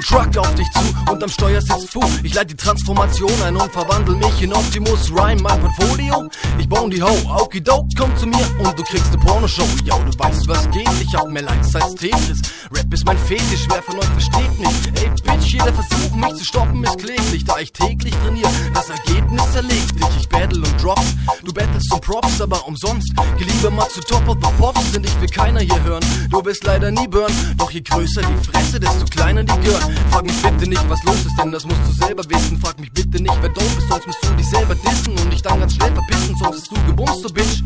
Truck auf dich zu und am Steuer sitzt Fu. Ich leite die Transformation ein und verwandel mich in Optimus Rhyme, mein Portfolio. Ich baue die Ho, Okidoke, komm zu mir und du kriegst ne Pornoshow. Ja, du weißt, was geht, ich hab mehr Likes als Tetris. Rap ist mein Fetisch, wer von euch versteht mich? Ey, Bitch, jeder Versuch, mich zu stoppen, ist kläglich, da ich täglich trainiere. Das Ergebnis erlegt dich, ich battle und drops. Du battlest um Props, aber umsonst. Geh lieber mal zu Top of the Pops, denn ich will keiner hier hören. Du bist leider nie burn, doch je größer die Fresse, desto kleiner die Girl. Frag mich bitte nicht, was los ist, denn das musst du selber wissen. Frag mich bitte nicht, wer dope ist, sonst musst du dich selber dissen und dich dann ganz schnell verpissen, sonst bist du gebumst, du Bitch.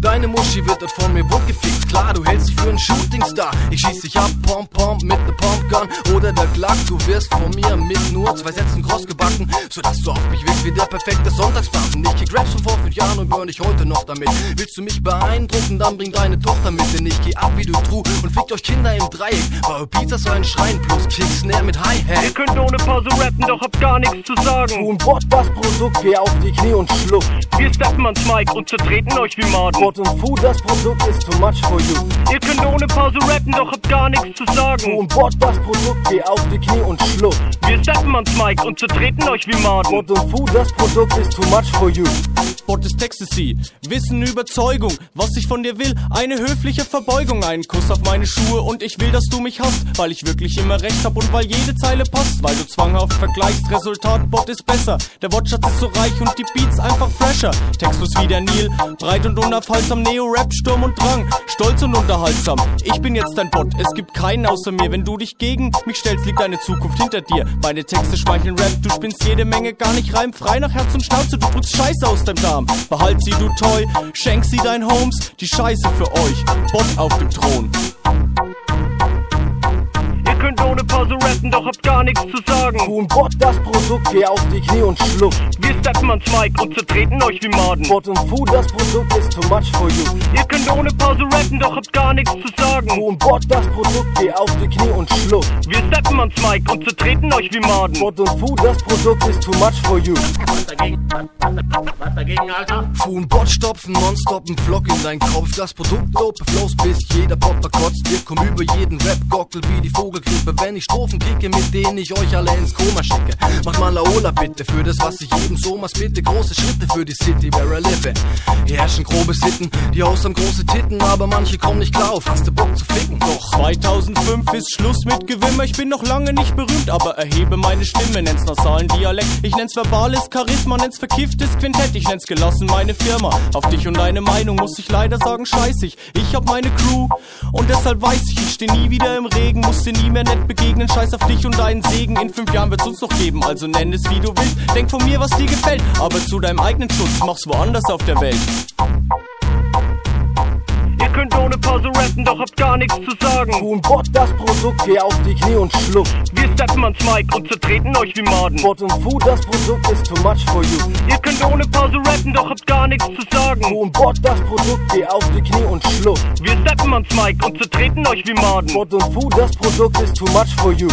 Deine Muschi wird dort von mir wundgefickt. Klar, du hältst dich für einen Shootingstar. Ich schieß dich ab, Pom Pom mit ne Pumpgun oder der Glock. Du wirst von mir mit nur zwei Sätzen kross gebacken, sodass du auf mich wirkst wie der perfekte Sonntagsbraten. Ich kick Raps von vor fünf Jahren und burn dich heute noch damit. Willst du mich beeindrucken, dann bring deine Tochter mit, denn ich geh ab wie du True und fickt euch Kinder im Dreieck. Baue Pizza so ein Schrein plus Kick Snare mit Hi-Hat. Ihr könnt ohne Pause rappen, doch habt gar nichts zu sagen. Tu ein Bot das Produkt, geh auf die Knie und schluck. Wir steppen ans Mic und zertreten euch wie Maden. Bot und Fu, das Produkt ist too much for you. Ihr könnt ohne Pause rappen, doch habt gar nichts zu sagen. ein Bot das Produkt, geh auf die Knie und schluck. Wir steppen ans Mic und zertreten euch wie Maden. Bot und Fu, das Produkt ist too much for you. Bot ist Ecstasy, Wissen, Überzeugung, was ich von dir will, eine höfliche Verbeugung, einen Kuss auf meine Schuhe und ich will, dass du mich hast, weil ich wirklich immer recht hab und weil jede Zeile passt, weil du zwanghaft vergleichst, Resultat, Bot ist besser, der Wortschatz ist so reich und die Beats einfach fresher, textlos wie der Nil, breit und unaufhaltsam, Neo-Rap, Sturm und Drang, stolz und unterhaltsam, ich bin jetzt dein Bot, es gibt keinen außer mir, wenn du dich gegen mich stellst, liegt deine Zukunft hinter dir, meine Texte schmeicheln Rap, du spinnst jede Menge, gar nicht reimfrei nach Herz und Schnauze, du drückst Scheiße aus deinem Darm, behalt sie du toy, schenk sie dein Homes, die Scheiße für euch, Bot auf dem Thron. Rappen, doch habt gar nichts zu sagen. Ein Bot das Produkt, geh auf die Knie und schluck. Wir steppen ans Mic und zertreten euch wie Maden. Bot und Fu, das Produkt ist too much for you. Ihr könnt ohne Pause rappen, doch habt gar nichts zu sagen. Ein Bot das Produkt, geh auf die Knie und schluck. Wir steppen ans Mic und zertreten euch wie Maden. Bot und Fu, das Produkt ist too much for you. Was dagegen, was, was, was dagegen, Alter? Und Bot stopfen, nonstop ein Flock in dein Kopf. Das Produkt dope Flows, bis jeder Popper kotzt. Wir kommen über jeden Rap-Gockel wie die Vogelgrippe. Wenn ich Strophen kicke, mit denen ich euch alle ins Koma schicke. Macht mal Laola bitte für das, was ich eben so mach's bitte. Große Schritte für die City, where I live. Hier herrschen grobe Sitten, die Haus haben große Titten, aber manche kommen nicht klar auf. Hast du Bock zu ficken? Doch. 2005 ist Schluss mit Gewimmer. Ich bin noch lange nicht berühmt, aber erhebe meine Stimme. Nenn's nasalen Dialekt. Ich nenn's verbales Charisma, nenn's verkifftes Quintett. Ich nenn's gelassen meine Firma. Auf dich und deine Meinung muss ich leider sagen, scheiß ich. Hab meine Crew und deshalb weiß ich, ich steh nie wieder im Regen. Muss dir nie mehr nett begegnen. Scheiß auf dich und deinen Segen. In fünf Jahren wird's uns noch geben, also nenn es wie du willst. Denk von mir, was dir gefällt, aber zu deinem eigenen Schutz mach's woanders auf der Welt. Ihr könnt ohne Pause rappen, doch habt gar nichts zu sagen. Ein Bot das Produkt, geh auf die Knie und schluck. Wir steppen ans Mic und zertreten euch wie Maden. Bot und Fu, das Produkt ist too much for you. Ihr könnt ohne Pause rappen, doch habt gar nichts zu sagen. Ein Bot das Produkt, geh auf die Knie und schluck. Wir steppen ans Mic und zertreten euch wie Maden. Bot und Fu, das Produkt ist too much for you.